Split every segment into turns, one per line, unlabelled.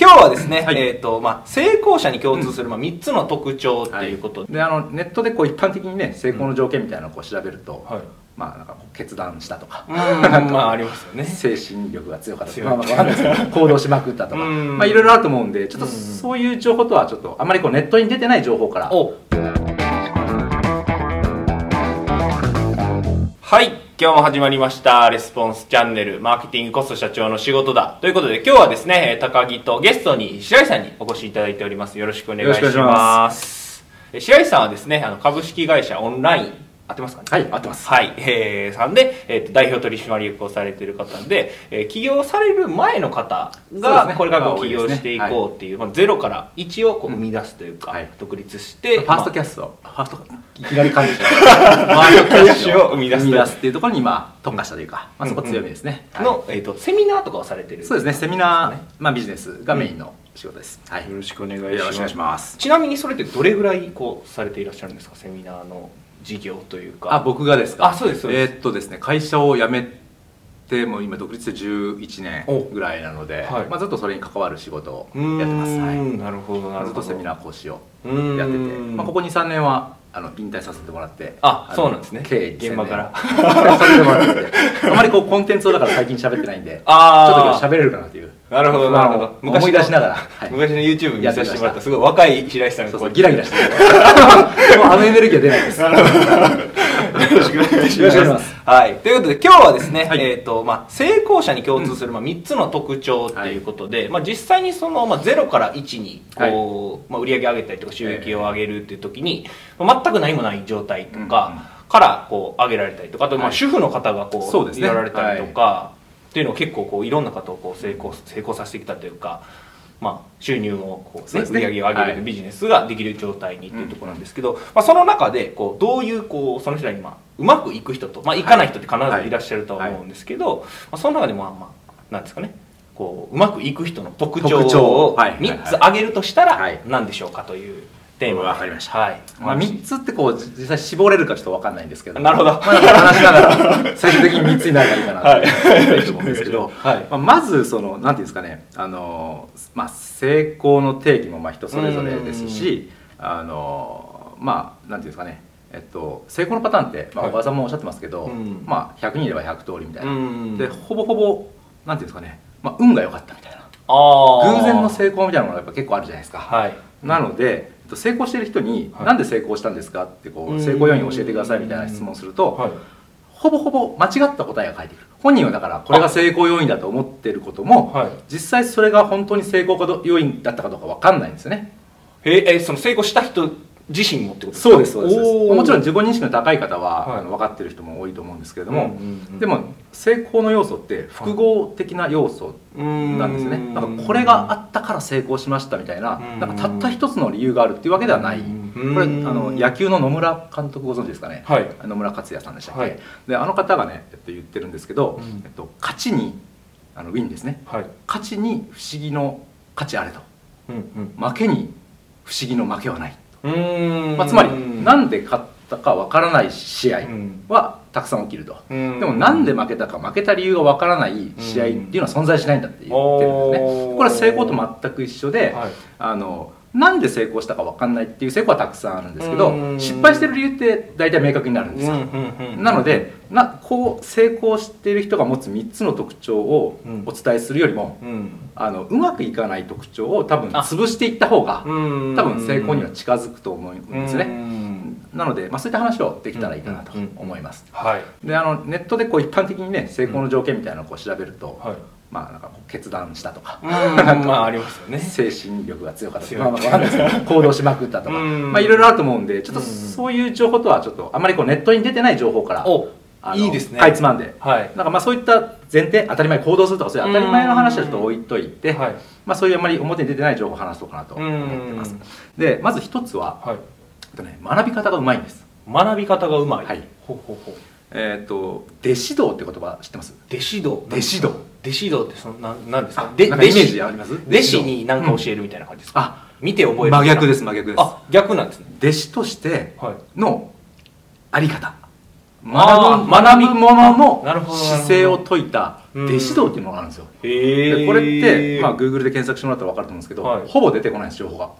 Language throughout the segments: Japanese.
今日はですね、
はい。
えっ、と、まあ、成功者に共通する、まあ、3つの特徴っていうこと。で、
であのネットでこう一般的にね成功の条件みたいなのをこう調べると、
はい。
まあなんか決断したとか、
うん、まあ、ありますよね。
精神力が強かったとか、まあ、行動しまくったとか、
うん。
まあいろいろあると思うんでちょっと
うん。
そういう情報とはちょっとあんまりこうネットに出てない情報から。
お。はい今日も始まりましたレスポンスチャンネルマーケティングコスト社長の仕事だ。ということで今日はですねえー高木とゲストに白井さんにお越しいただいております。よろしくお願いしま
ます。
えー白井さんはですねあの株式会社オンライン合ってますかね？
はい。合ってます。
はい、えーさんで、えーと代表取締役をされている方で、えー起業される前の方がこれから起業していこうっていう、まあ、ゼロから1をこう生み出すというか、
はい。
独立して
ファーストキ
ャ
ャスト、ファーストいきなり感じファーストキャッシュを
生み出す
生み出すっていうところにまあ特化したというか、まあ、そこ強みですね、はい。
の、えー、とセミナーとかをされてる
そうですね。セミナー、まあ、ビジネスがメインの仕事です、はい。
よろしくお願いし
よ
ます。
ろしくお願いします。
ちなみにそれってどれぐらいこうされていらっしゃるんですか？セミナーの事業というか。
あ僕がですか？
あそうですそうです。
えーっとですね会社を辞めてもう今独立で11
お
年ぐらいなので、
はい。
まあ、ずっとそれに関わる仕事をやってます、はい、
なるほどなるほど。
ずっとセミナー講師をやってて、まあ、ここ23年はあの引退させてもらって
あ
の
そうなんですね。
経営に
現場から。
させてもらっててあまりこうコンテンツをだから最近喋ってないんでちょっと今日喋れるかなという
なるほどなるほど。
まあ思い出しながら、はい。
昔の YouTube 見させてもらった。すごい若い白石さんが
そう
こ
そうギラギラしてる。もうあのエネルギーは出ないです。
よろしくお願いします。
よろしくお願いします。
はい。ということで、今日はですね、
はい。
えっ、と、まあ、成功者に共通する、まあ、3つの特徴っていうことで、まあ、実際にその、まあ、0から1に、こう、まあ、売り上げ上げたりとか収益を上げるっていう時に、まあ全く何もない状態とか、から、こう、上げられたりとか、あと、まあ、
はい。
主婦の方が、こう、やられたりとか、っていうのを結構、こう、いろんな方を、こう、成功、成功させてきたというか、まあ、収入をこう、ね、売り上げを上げる
はい。
ビジネスができる状態にっていうところなんですけど、まあ、その中でこうどういうこうその人らにまあうまくいく人と、まあ、いかない人って必ずい。らっしゃるとは思うんですけど、まあ、その中でもまあまあなんですかね。こううまくいく人の特徴を
はい。
3つ挙げるとしたら
はい。
何でしょうかというテーマ。
かりました。
はい。
まあ、3つってこう実際絞れるかちょっと分かんないんですけど。
なるほど。
まあ、話しながら 最終的に3つになればいいかな。と
はい。
思うんですけど、
はい。
まあ、まずそのなんていうんですかね。あの、まあ、成功の定義もまあ人それぞれですしあのまあなんていうんですかね。えっと、成功のパターンって、まあ、
はい。
小川さんもおっしゃってますけど、
うん。
まあ、100人いれば100通りみたいな、
うん
でほぼほぼなんていうんですかね、まあ、運が良かったみたいな。偶然の成功みたいなものがやっぱ結構あるじゃないですか、
はい。
なのでえっと成功してる人に「
はい。
なんで成功したんですか?」ってこ
う
成功要因を教えてくださいみたいな質問をすると、
はい。
ほぼほぼ間違った答えが返ってくる。本人はだからこれが成功要因だと思ってることも、
はい。
実際それが本当に成功かど要因だったかどうか分かんないんですよね。
えーえーその成功した人自身もってことですか？
そうですそうです。もちろん自己認識の高い方は、
はい。
あの分かってる人も多いと思うんですけれども、
うんうんうん
でも成功の要素って複合的な要素なんですね、
うん。
なんかこれがあったから成功しましたみたいな,、
うん。
なんかたった一つの理由があるっていうわけではない、
うん。
これあの野球の野村監督ご存知ですかね、
はい。
野村克也さんでしたっけ、
はい。
であの方がね、えっと、言ってるんですけど、
うん。
えっと、勝ちにあのウィンですね。
はい。
勝ちに不思議の勝ちあれと。
うん。
負けに不思議の負けはない、まあ、つまりなんで勝ったかわからない試合
うん
はたくさん起きると、
うん。
でもなんで負けたか負けた理由がわからない試合っていうのは存在しないんだって言ってるんですね。これは成功と全く一緒で、
はい。
あのなんで成功したかわかんないっていう成功はたくさんあるんですけど
うん。
失敗してる理由って大体明確になるんですよ、なのでなこう成功している人が持つ3つの特徴を
うん。
お伝えするよりも、
うん。
あのうまくいかない特徴を多分
あ。
潰していった方が
うん。
多分成功には近づくと思うんです
う
ね
ん。
なので、まあ、そういった話をできたらいいかなと思います。
はい。
であのネットでこう一般的にね成功の条件みたいなのをこう調べると、
はい
まあなんか決断したとか、
うんまあありますよね。
精神力が強かったとか、まあ、かんない。ですけど行動しまくったとか、
うん。
まあいろいろあると思うんでちょっと
うん。
そういう情報とはちょっとあまりこうネットに出てない情報から
いいですね。
かいつまんで。
はい。
なんかまあそういった前提当たり前行動するとかそういう当たり前の話はちょっと置いといて、
はい
まあ、そういうあまり表に出てない情報を話そうかなと。思ってますでまず一つは、
はい。
とね、学び方がうまいんです。
学び方がうまい。
はい。
ほうほうほう
えっ、と弟子道って言葉知ってます？
弟子道。
弟子道。
弟子道ってそのなんなんですか？
あなんかイメージあります？
弟子。に何か教えるみたいな感じですか、
あ
見て覚える
真逆です真逆です。
あ逆なんですね。
弟子として
はい。
のあり方。学ぶ
あー
学ぶものの姿勢を説いた弟子道っていうのがあるんですよ。
へ
でこれって、まあ、Google で検索してもらったら分かると思うんですけど、
はい。
ほぼ出てこないんです情報が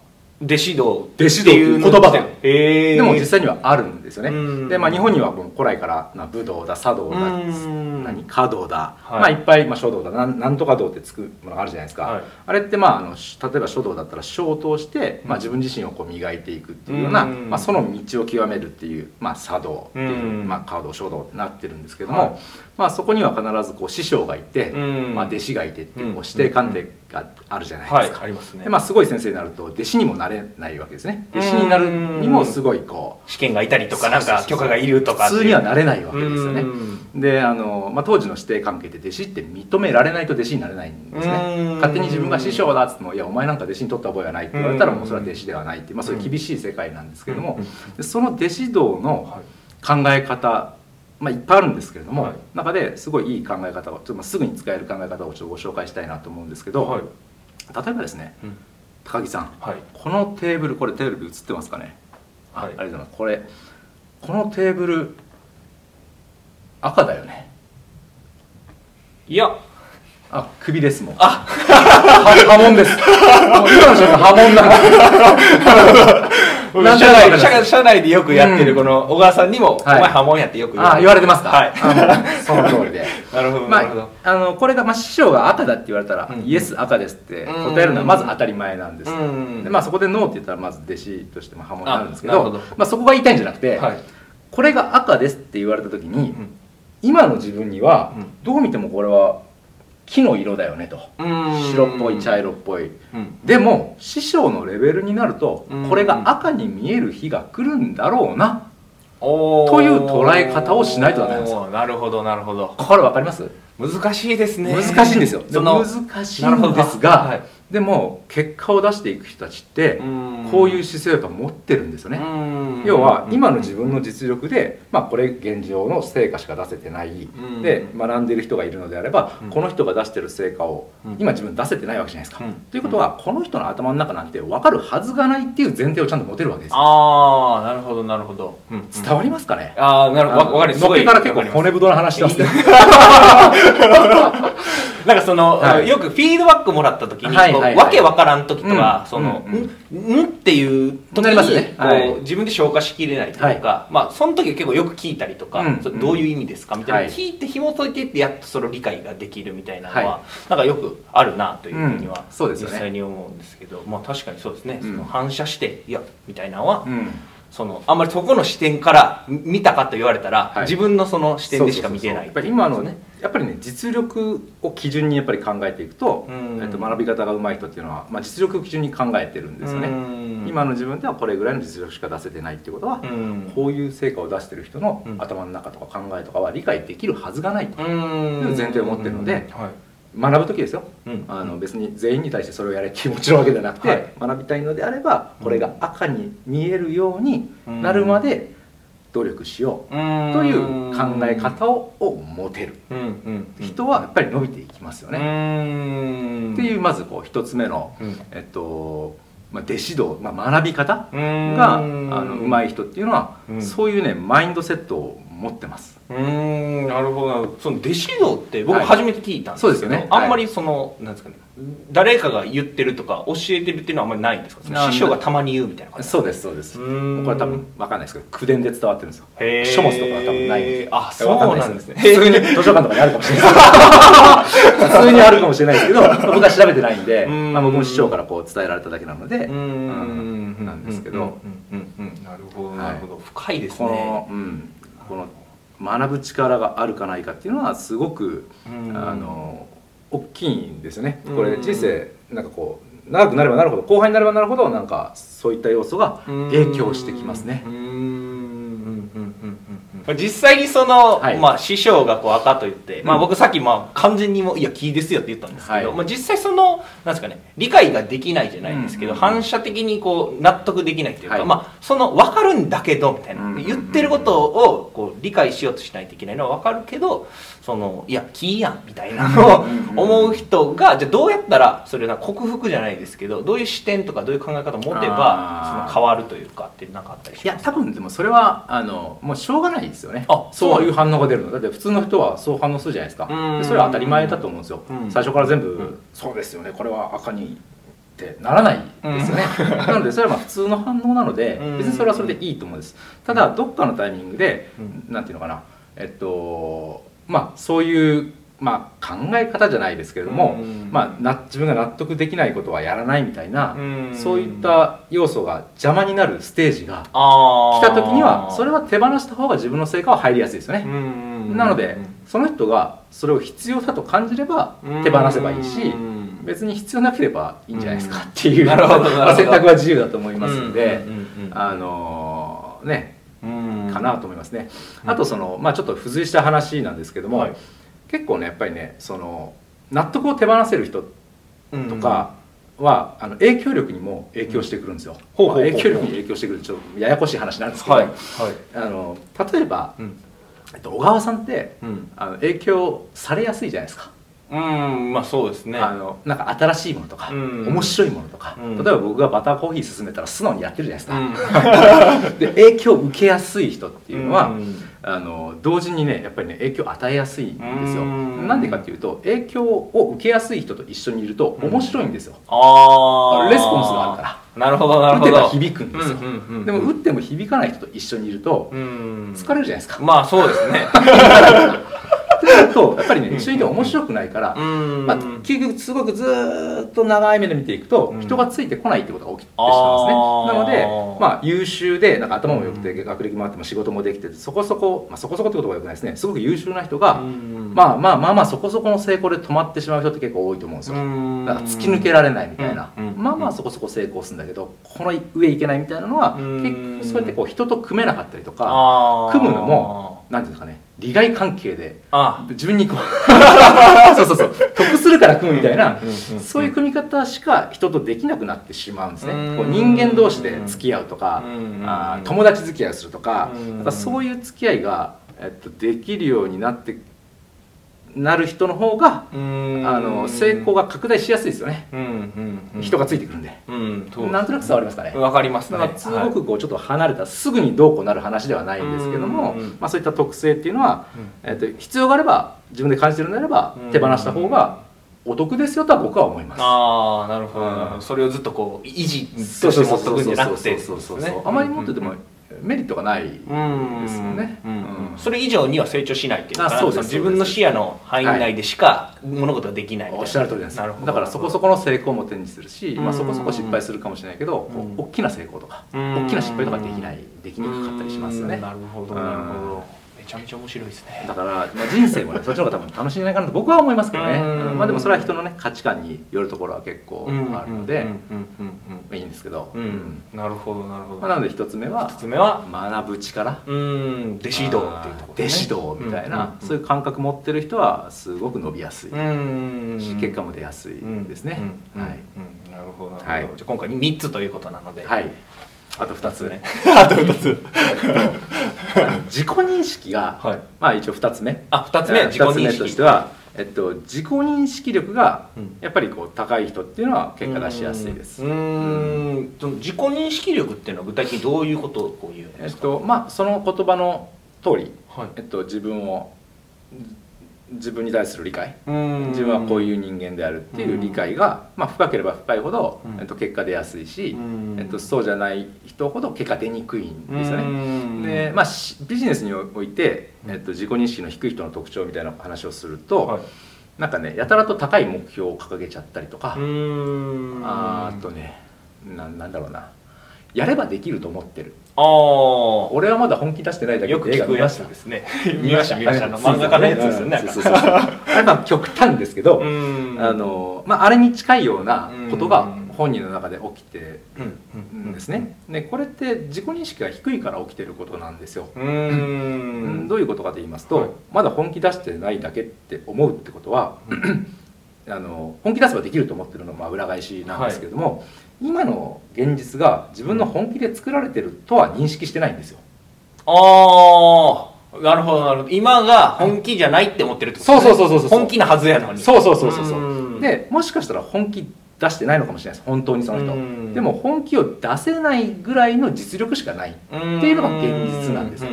弟子道
弟子道っていう言葉が
へえ
でも実際にはあるんですよね。
うん。
で、まあ、日本にはこの古来から、まあ、武道だ茶道だ
うん。
何華道だ、
はい。
まあ、いっぱい、まあ、書道だなんなんとか道ってつくものがあるじゃないですか、
はい。
あれって、まあ、あのし例えば書道だったら書を通して、まあ、自分自身をこう磨いていくっていうような、
うん。
まあ、その道を極めるっていう、まあ、茶道っていう、
うん。
まあ、華道書道ってなってるんですけども、
はい
まあ、そこには必ずこう師匠がいて、
うん。
まあ、弟子がいてっていうこ
う
師弟関係があるじゃない
はい
ですか。
ありますね。
でまあ、すごい先生になると弟子にもなれないわけですね。弟子になるにもすごいこう
試験がいたりとかなんか許可がいるとか
普通にはなれないわけですよね。
うん。
であの、まあ、当時の師弟関係って弟子って認められないと弟子になれないんです
うん。
ね勝手に自分が師匠だっつっても「いやお前なんか弟子に取った覚えはない」って言われたら
うん。
もうそれは弟子ではないっていう、まあ、そういう厳しい世界なんですけども。その弟子道の
はい。
考え方まあ、いっぱいあるんですけれども、
はい。
中ですごいいい考え方をちょっとまあすぐに使える考え方をちょっとご紹介したいなと思うんですけど、
はい。
例えばですね
うん。
高木さん
はい。
このテーブルこれテレビ映ってますかね？あ,、
はい。
ありがとうございます。これこのテーブル赤だよね？
いや
あ首ですもん。
あ。
は波紋です。今の瞬間波紋なん
社内社社内でよくやってる
うん。
この小川さんにも「お
はい。
前波紋や」ってよく
あ言われてますか。
はい。
あその通りで。
なるほど
まあ、あのこれが、まあ、師匠が赤だって言われたら、
うん。
イエス赤ですって答えるのはまず当たり前なんです、
うん。
でまあ、そこでノーって言ったらまず弟子としても波紋になるんですけど
ど。
まあ、そこが言いたいんじゃなくて、
はい。
これが赤ですって言われた時に、
うん。
今の自分には
うん。
どう見てもこれは木の色だよねと。
うん。
白っぽい茶色っぽい。
うん。
でも師匠のレベルになると
うん。
これが赤に見える日が来るんだろうな。という捉え方をしないとダメなんですよ。
なるほどなるほど。
これ分かります？
難しいですね。
難しいんですよ。難しいんですが、
はい
でも結果を出していく人たちって
うん。
こういう姿勢をやっぱ持ってるんですよね、
うん。
要は今の自分の実力で、まあ、これ現状の成果しか出せてない、
ん。
で学んでいる人がいるのであれば、
うん。
この人が出してる成果を
うん。
今自分出せてないわけじゃないですか。
うん。
ということはこの人の頭の中なんて分かるはずがないっていう前提をちゃんと持てるわけですよ。
ああなるほどなるほど、うん。うん
伝わりますかね、
ああなるほど。わわかる
のっけから結構骨太な話して。ますね。
なんかその、
はい。
よくフィードバックもらった時に、
はいはいはい。
わけわからん時とか、
うん。
その、
うん。
んんっていう時
なります
に、
ね
こう
はい
自分で消化しきれないというか、まあその時は結構よく聞いたりとか、
うん。
それどういう意味ですかみたいな、
はい。
聞いて紐解いていってやっとその理解ができるみたいなのは、
は
なんかよくあるなというふうには、
うん。そうですよね。
実際に思うんですけど、まあ確かにそうですね、
うん。
その反射していやみたいなのは、
うん
そのあんまりそこの視点から見たかと言われたら、
はい。
自分のその視点でしか見てない。
やっぱり今のねやっぱりね実力を基準にやっぱり考えていくと,、
うん。
えっと学び方が上手い人っていうのは、まあ、実力を基準に考えてるんですよね、
うん。
今の自分ではこれぐらいの実力しか出せてないってことは、
うん。
こういう成果を出してる人の
うん。
頭の中とか考えとかは理解できるはずがないと、
うん。
いう前提を持ってるので
はい
学ぶ時ですよ。
うん。
あの別に全員に対してそれをやれっていうもちろんわけではなくて、
はい。
学びたいのであればこれが赤に見えるようになるまで努力しようという考え方をを持てる。人はやっぱり伸びていきますよ
う
ね。
ん。
っていうまずこう一つ目の、
うん。
えっとまあ、弟子道、まあ、学び方
うん。
があの上手い人っていうのは、
うん。
そういうねマインドセットを持ってます。
うーんなるほどその弟子道って僕
はい。
初めて聞いたんですけど、
そうですよね。
あんまりその、なんですかね誰かが言ってるとか教えてるっていうのはあんまりないんですか？師匠がたまに言うみたいな感じ
そうですそうです。これ多分わかんないですけど口伝で伝わってるんですよ。書物とかは多分ないんで
あそうなんですね。
普通に 図書館とかにあるかもしれない。です普通にあるかもしれないですけど 僕は調べてないんで、
うん。
まあ、僕も師匠からこう伝えられただけなので、
う
ん。
ん
なんですけど、
なるほど
はい
なるほど、深いです
こ
ね
の,、うん、この学ぶ力があるかないかっていうのはすごく、
うん。
あの大きいんですよね。
うん。
これ人生なんかこう長くなればなるほど後輩になればなるほどなんかそういった要素が影響してきますね
う。ーんうんうんうんうん実際にその、
はい。
まあ、師匠がこう赤と言って、まあ、
うん。
僕さっきまあ完全にもういや木ですよって言ったんですけど、
はい。
まあ、実際そのなんですかね理解ができないじゃないですけど、
うん。
反射的にこう納得できないというか、
はい。
まあ、その分かるんだけどみたいな、
うん。
言ってることをこう理解しようとしないといけないのは分かるけどそのいや木やんみたいなのを
うん
思う人がじゃあどうやったらそれな克服じゃないですけどどういう視点とかどういう考え方を持てばその変わるというかってなんかあったりし
いや
ます
多分でもそれはあのもうしょうがないですよね。
あ
そういう反応が出るの。だって普通の人はそう反応するじゃないですか。それは当たり前だと思うんですよ。
うん。
最初から全部、
うん。
そうですよね。これは赤にってならないですよね、なのでそれはまあ普通の反応なので
うん。
別にそれはそれでいいと思うんです。ただどっかのタイミングで
うん。
なんていうのかな。えっとまあそういうまあ、考え方じゃないですけれども、
うん。
まあ、な自分が納得できないことはやらないみたいな、
うん。
そういった要素が邪魔になるステージが
あ
来た時にはそれ
は
は手放した方が自分の成果は入りやすいですよね、なのでその人がそれを必要だと感じれば手放せばいいし別に必要なければいいんじゃないですかっていう
なるほどなるほど。
選択は自由だと思いますので
うんうんうんうん
あのね
うん
かなと思いますね。
うん。
あとそのまあちょっと付随した話なんですけども
はい。
結構ねやっぱりねその納得を手放せる人とかは、あの影響力にも影響してくるんですよ、まあ影響力に影響してくる。ちょっとややこしい話なんですけど、
はい。はい。
あの例えば、
うん。
えっと、小川さんって
うん。
あの影響されやすいじゃないですか、
うんまあそうですね。
あのなんか新しいものとか、
うん。
面白いものとか、
うん。
例えば僕がバターコーヒー勧めたら素直にやってるじゃないですか、で影響を受けやすい人っていうのは、
うん。
あの同時にねやっぱりね影響を与えやすいんですよ。
うん。
なんでかっていうと影響を受けやすい人と一緒にいると面白いんですよ、
ああ
レスポンスがあるから。
なるほどなるほど。
打てば響くんですよ、
うんうんうんうん。
でも打っても響かない人と一緒にいると
うん。
疲れるじゃないですか、
まあそうですね
ってなるとやっぱりね一緒にいて面白くないから、
うん
まあ、結局すごくずーっと長い目で見ていくと、
うん。
人がついてこないってことが起きてしまうんですね。なので、まあ、優秀でなんか頭も良くて学歴もあっても仕事もできててそこそこ、まあ、そこそこってことがよくないですね。すごく優秀な人が、
うん
まあまあまあまあそこそこの成功で止まってしまう人って結構多いと思うんですよ、
うん。
だから突き抜けられないみたいな、
うん
まあまあそこそこ成功するんだけどこの上いけないみたいなのは、
うん。
結構そうやってこう人と組めなかったりとか組むのもなんていうんですかね利害関係で
あ
自分にこう そうそうそう得するから組むみたいな、そういう組み方しか人とできなくなってしまうんですね、
うん。
こう人間同士で付き合うとか、
うん
あー友達付き合いをするとか,、かそういう付き合いが、えっと、できるようになってなる人の方が、
うん。
あの成功が拡大しやすいですよね、
うんうんうん。
人がついてくるんで、
うんそう
なんとなく伝わりますかね、
わかりますね。
だからすごくこうちょっと離れたすぐにどうこうなる話ではないんですけども、
うん
まあ、そういった特性っていうのは、
うん。
えっと必要があれば自分で感じてるのであれば
うん。
手放した方がお得ですよとは僕は思います。
ああなるほど。それをずっとこう維持として持っとくんじゃなくて
そうそうそうそうあまり持っててもメリットがないですよ
うん
ね。
うん
うん。
それ以上には成長しないっていうのか自分の視野の範囲内でしか物事ができない
おっしゃる通りです。だからそこそこの成功も手にするし、まあ、
うん
そこそこ失敗するかもしれないけど、大きな成功とか、
うん。
大きな失敗とかできないできにくかったりしますよね。
うん。なるほど
うん
なるほど。めちゃめちゃ面白いですね。
だから、まあ、人生もねそっちの方が多分楽しいんじゃないかなと僕は思いますけどね、まあ、でもそれは人のね価値観によるところは結構あるので、いいんですけど、
うん。なるほどなるほど。
まあ、なので一つ目は
一つ目は？
学ぶ力
うん。弟子道っていうところね。
弟子道みたいな、
うん。
そういう感覚持ってる人はすごく伸びやすい、
うん。
し結果も出やすいですね、
うん。
はい、
うん。なるほどなるほど。
はい。
じゃあ今回3つということなので。
はい、あと2つ
ね。あと2つ。
自己認識が、
はい。
まあ一応2つ目。
あ2つ目
えー
自己認
二つ目と
識
しては、えっと、自己認識力が
うん。
やっぱりこう高い人っていうのは結果出しやすいです、
うーん。その自己認識力っていうのは具体的にどういうことをこう言うん
えっ
ですか、
とまあその言葉の通り、
はい。
えっと、自分を自分に対する理解。
自
自分はこういう人間であるっていう理解が、まあ、深ければ深いほど、
うん。
えっと、結果出やすいし、
うん。
えっと、そうじゃない人ほど結果出にくいんですよね。
ね
でまあ、しビジネスにおいて、えっと、自己認識の低い人の特徴みたいな話をすると、
はい、
なんかねやたらと高い目標を掲げちゃったりとか、あとねななんだろうな。やればできると思ってる
あー。
俺はまだ本気出してないだけ
よく聞くやつ
見ま
ですね。見ました見ました。漫画家のやつですよね
そうそうそう。そうあれまあ極端ですけど、
うん。
あのまあ、あれに近いようなことが
うん
本人の中で起きて
うん
るんですね。でこれって自己認識が低いから起きてることなんですよ。
うーん。
どういうことかと言いますと、
はい。
まだ本気出してないだけって思うってことは、あの本気出せばできると思ってるのはまあ裏返しなんですけども、今の現実が自分の本気で作られてるとは認識してないんですよ。
ああなるほどなるほど。今が本気じゃないって思ってるってこと
そうそうそうそうそう。
本気なはずやのに。
そうそうそうそうそう。
うん。
でもしかしたら本気出してないのかもしれないです。本当にその人、
うん。
でも本気を出せないぐらいの実力しかない。
って
いうのが現実なんですよ。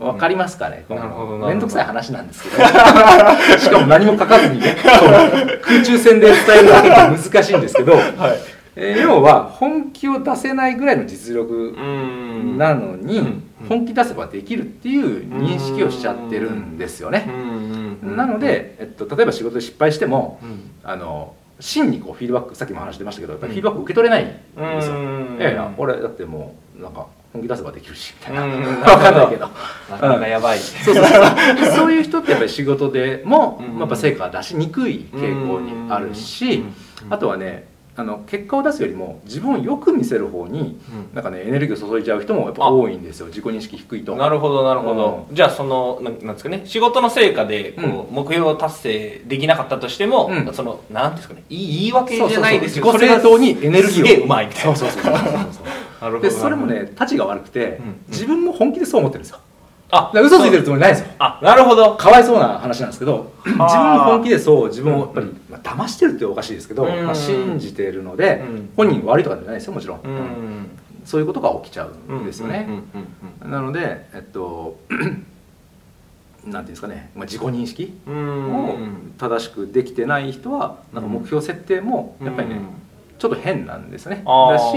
わかり
ま
ますかね？
なるほどなるほど。
面倒くさい話なんですけど。しかも何も書かずに空中戦で伝えるだけって難しいんですけど、
はい。
えー要は本気を出せないぐらいの実力
うん。
なのに
うん。
本気出せばできるっていう認識をしちゃってるんですよね。なので、えっと、例えば仕事で失敗しても
うん。
あの真にこうフィードバックさっきも話出ましたけどやっぱりフィードバック受け取れないんですよ。
うん。
いやいや俺だってもうなんか本気出せばできるしみたいな。
うん。
分かんないけど。
なかやばい。
そうそうそう。そういう人ってやっぱり仕事でも、
うん。
やっぱ成果が出しにくい傾向にあるし、あとはねあの結果を出すよりも自分をよく見せる方になんかねエネルギーを注いじゃう人もやっぱ多いんですよ。自己認識低いと。
なるほどなるほど、じゃあそのなんなんですかね。仕事の成果でこう、目標を達成できなかったとしても、
うん。
そのなんですかね。言い言い訳じゃないですけど
そう。そうそう自己正当にエネルギーを。
すげえうまいみたいな。
そうそうそうそう。そ う
なるほど
でそれもねたちが悪くて、
うん。
自分も本気でそう思ってるんですよ
あ
嘘ついてるつもりないですよ。
あなるほど。
かわいそうな話なんですけど自分も本気でそう自分をやっぱり、まあ、騙してるっておかしいですけど、
うん。
まあ、信じてるので、
うん。
本人悪いとかじゃないですよもちろん、
うん。
そういうことが起きちゃうんですよね、なのでえっと なんていうんですかね、まあ、自己認識を正しくできてない人はなんか目標設定もやっぱりね、ちょっと変なんですね。だし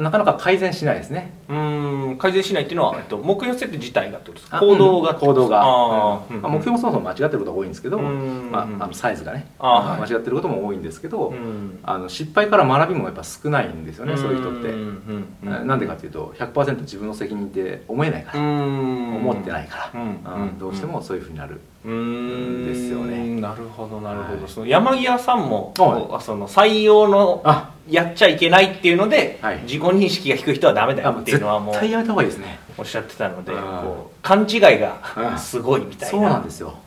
なかなか改善しないですね。
うん改善しないっていうのは、えっと、目標設定自体がってことですか？
あ
行動が、
うん行動が。
あー。
うん。まあ目標もそもそも間違ってることが多いんですけど、
うん
まあ、あのサイズがね。間違ってることも多いんですけど、
うん。
あの失敗から学びもやっぱ少ないんですよね、そういう人って、なんでかっていうと100%自分の責任って思えないから、
うん。
思ってないから、どうしてもそういうふうになる、
うーん。
ですよね。
なるほどなるほど、
はい。
その山際さんも、
はい。
その採用の
あ
やっちゃいけないっていうので、
はい。
自己認識が低い人はダメだよっていうのはもう
対やめた方がいいですね。
おっしゃってたので、
うん
こう勘違いがすごいみたい
な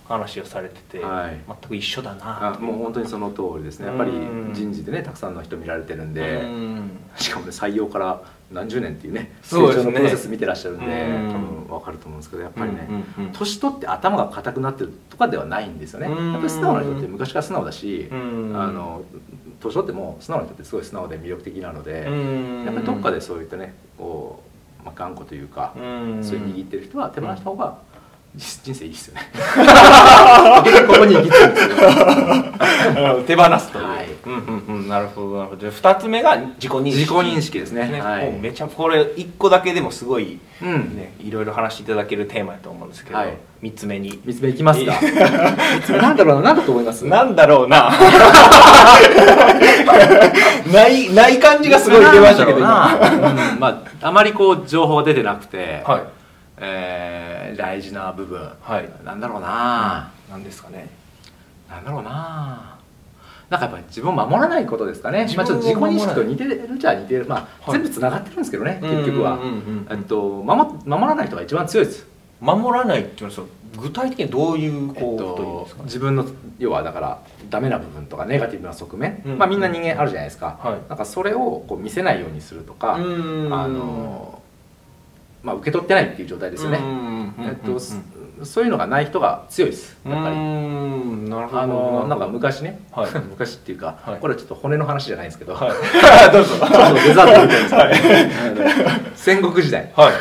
話をされてて、
はい。
全く一緒だな。
あもう本当にその通りですね。やっぱり
うん。
人事でねたくさんの人見られてるんで、
うん。
しかもね採用から何十年っていうね成長のプロセス見てらっしゃるんで
うん。
多分分かると思うんですけどやっぱりね、
うんうん。
年取って頭が硬くなってるとかではないんですよね。
うん。
やっぱり素直な人って昔から素直だし、
うん。
あの年取っても素直な人ってすごい素直で魅力的なので、
うん。
やっぱりどっかでそういったねこう、まあ、頑固というか、
うん。
そういう握ってる人は手放した方が人生いいですよね。ここに行き着くんですよ。
手放すという、
はい。
うんうんうん。なるほどなるほど。2つ目が自己認識。
自己認識ですね。
ね。
はい。
めちゃこれ1個だけでもすごい、
うん。
ね、いろいろ話していただけるテーマだと思うんですけど、
はい。
3つ目に。
三つ目いきますか。三つ目なんだろうな何だと思います。
なんだろうな。ないない感じがすごい出ましたけど
う
今。
なうん。まああまりこう情報が出てなくて、
はい。
えー大事な部分、
はい。
なんだろうな、
なんですかね。
なんだろうな。なんかやっぱり自分を守らないことですかね。
自
まあ、ちょっと自己認識と似てるじゃ似てる、まあ
はい。
全部つながってるんですけどね結局は、
うんうんうん。うん
えっと、守守らない人が一番強いです、
守らないっていうのは具体的にどういう
えっ
こうこと言うんですか、
自分の要はだからダメな部分とかネガティブな側面、
うん。
まあ、みんな人間あるじゃないですか、
はい。
なんかそれをこう見せないようにするとか、
うん。
あのまあ、受け取ってないっていう状態ですよね、えっと、そそういうのがない人が強いです。やっぱり。
うん。なるほど。
あのなんか
向
昔ね、
はい。
昔っていうか、
はい。
これはちょっと骨の話じゃないんですけど、
はい。
どうぞ。ちょっとデザートみたいですけど、あの戦国時代。
はい。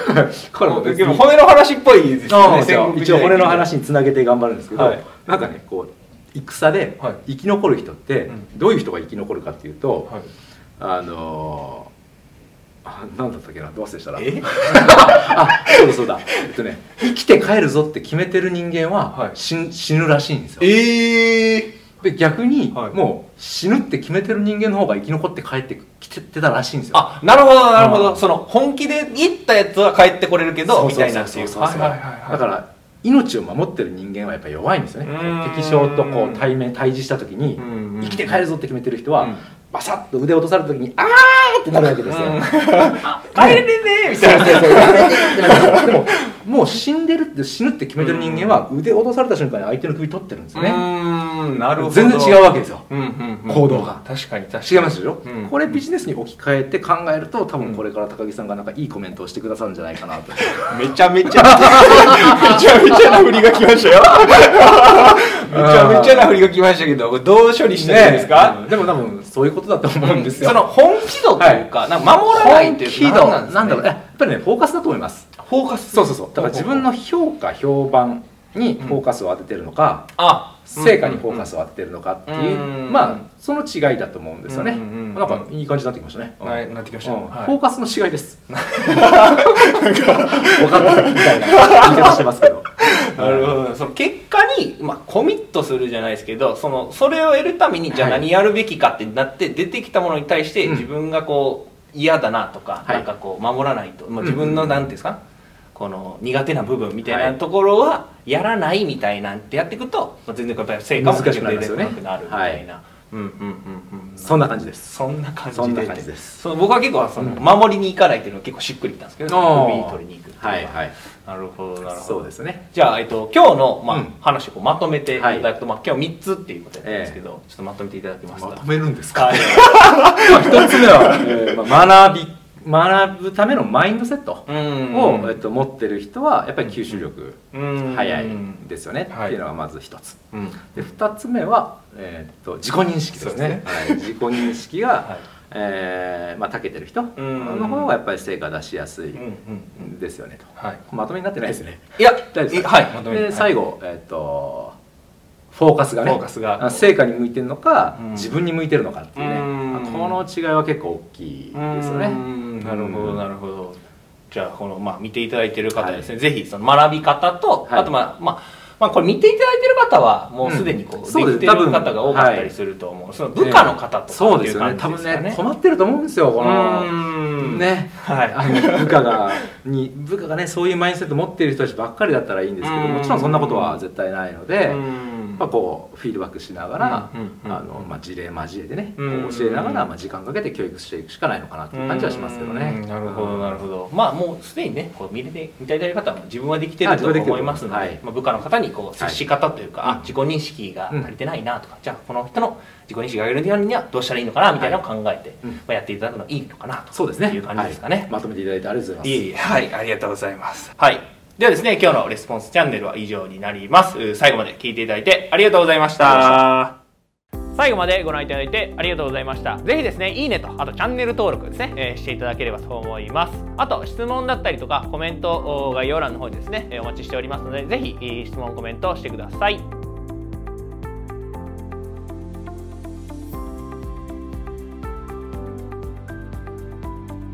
これも
でも骨の話っぽいですよね。
一応一応骨の話につなげて頑張るんですけど、
はい。
なんかねこう戦で
はい。
生き残る人って
うん。
どういう人が生き残るかっていうと、
はい。
あのーあなんだったっけなどう忘れしたら。
え？
あそうだそうだ。えっとね生きて帰るぞって決めてる人間は、
はい。
死ん死ぬらしいんですよ。
ええ
で逆に、
はい。
もう死ぬって決めてる人間の方が生き残って帰ってきてたらしいんですよ。
あなるほどなるほど、
うん。
その本気で言ったやつは帰ってこれるけどみたいなっていう
そうそうそうそう。
はいはいはいはい
だから命を守ってる人間はやっぱり弱いんですよね。
うん
敵将とこう対面対峙した時に
うん
生きて帰るぞって決めてる人は、
うん
バサッと腕を落とされた時に「あー!」ってなるわけですよ、
うん。帰れねえみたいな。
で ももう死んでるって死ぬって決めてる人間は腕を落とされた瞬間に相手の首取ってるんですよね、
うーんなるほど。
全然違うわけですよ。
うんうんうん。
行動が。
確かに確かに。
違いますでしょ、
うん。
これビジネスに置き換えて考えると多分これから高木さんがなんかいいコメントをしてくださるんじゃないかなと。
めちゃめちゃめちゃめちゃな振りが来ましたよ。ち ゃめちゃな振りが来ましたけどどう処理したらいいですか、
ね。うんでも多分そういうことだと思うんですよ、
その本気度というか,、なんか守らないという
本気度。
か
なんだろう。やっぱりねフォーカスだと思います。
フォーカス。
そうそうそう。だから自分の評価評判にフォーカスを当ててるのか、
あ
成果にフォーカスを当ててるのかっていう、
うん
まあその違いだと思うんですよね、
うんうんうん
なんかいい感じになってきましたね、うん。
はいなってきました、
うん。
はい。
フォーカスの違いです。分かったみたいな言い方してますけど
なるほど。その結果に、まあ、コミットするじゃないですけどそのそれを得るためにじゃあ
はい。
何やるべきかってなって出てきたものに対して
うん。
自分がこう嫌だなとか、
はい。
なんかこう守らないと、ま自分のなんていうんですか、この苦手な部分みたいなところはやらないみたいなんてやっていくと、まあ、全然やっぱり成果も
難しくな
るみたいな、うんうんうんうん
そんな感じです。
そんな感じで。
そんな感じです。
その僕は結構その、
うん。
守りに行かないっていうのは結構しっくりきたんですけど首取りに行くっていうのは。
はいはい。
なるほどなるほど。
そうですね。
じゃあ、えっと、今日の、まあ
うん。
話をこうまとめていただくと、まあ、今日3つっていうことなんですけど、ちょっとまとめていただけますか？
めるんです
はい。
一つ目は、えーまあ、学び学ぶためのマインドセット
うん。
を、えっと、持ってる人はやっぱり吸収力
うん。
早いんですよね、
はい。
っていうのがまず一つ。
うん。
で二つ目は、えーっと自己認識ですね。はい、自己認識が、
はい。
えーまあ、長けてる人
ん。
の方がやっぱり成果出しやすいですよねと。
はい、
まとめになってないですね。
いや
大丈夫です
はい。まとめ
で最後、えーっとフォーカスがね。
フォーカスが。
あ成果に向いてるのか、
うん。
自分に向いてるのかっていうね。この違いは結構大きいですよね。
うんなるほど
うん。
なるほど。じゃあこの、まあ、見ていただいてる方はですね、ぜひその学び方と、
はい。
あとまあまあまあ、これ見ていただいてる方はもうすでにこう、
うん。で
きてる方が多かったりすると思う、その部下の方とかっていう
そうですよね。多分ね困ってると思うんですよこの
うん。
ね。
はい。
あの部下がに部下がねそういうマインドセット持っている人たちばっかりだったらいいんですけど
うん。
もちろんそんなことは絶対ないので、
うん
まあ、こうフィードバックしながら、事例交えてね、教えながら、まあ、時間かけて教育していくしかないのかなっていう感じはしますけどね。
うん。なるほどなるほど。まあもうすでにねこう見れて見たいたい方は自分はできてると思いますので、
はい。
まあ、部下の方にこう接し方というか、
はい
あ自己認識が足りてないなとか、じゃあこの人の自己認識が上げるようにはどうしたらいいのかなみたいなのを考えて、
うん。
まあ、やっていただくのいいのかなと
そうですね。
いう感じですかね。
はい。まとめていただいてありがとうございます。
いえいえ、はい、ありがとうございます。はい。ではですね、今日のレスポンスチャンネルは以上になります。う最後まで聞いていただいてありがとうございました。最後までご覧いただいてありがとうございました。ぜひですね、いいねと、あとチャンネル登録ですね、えーしていただければと思います。あと、質問だったりとか、コメント、お概要欄の方にですね、えーお待ちしておりますので、ぜひ、えー質問、コメントしてください。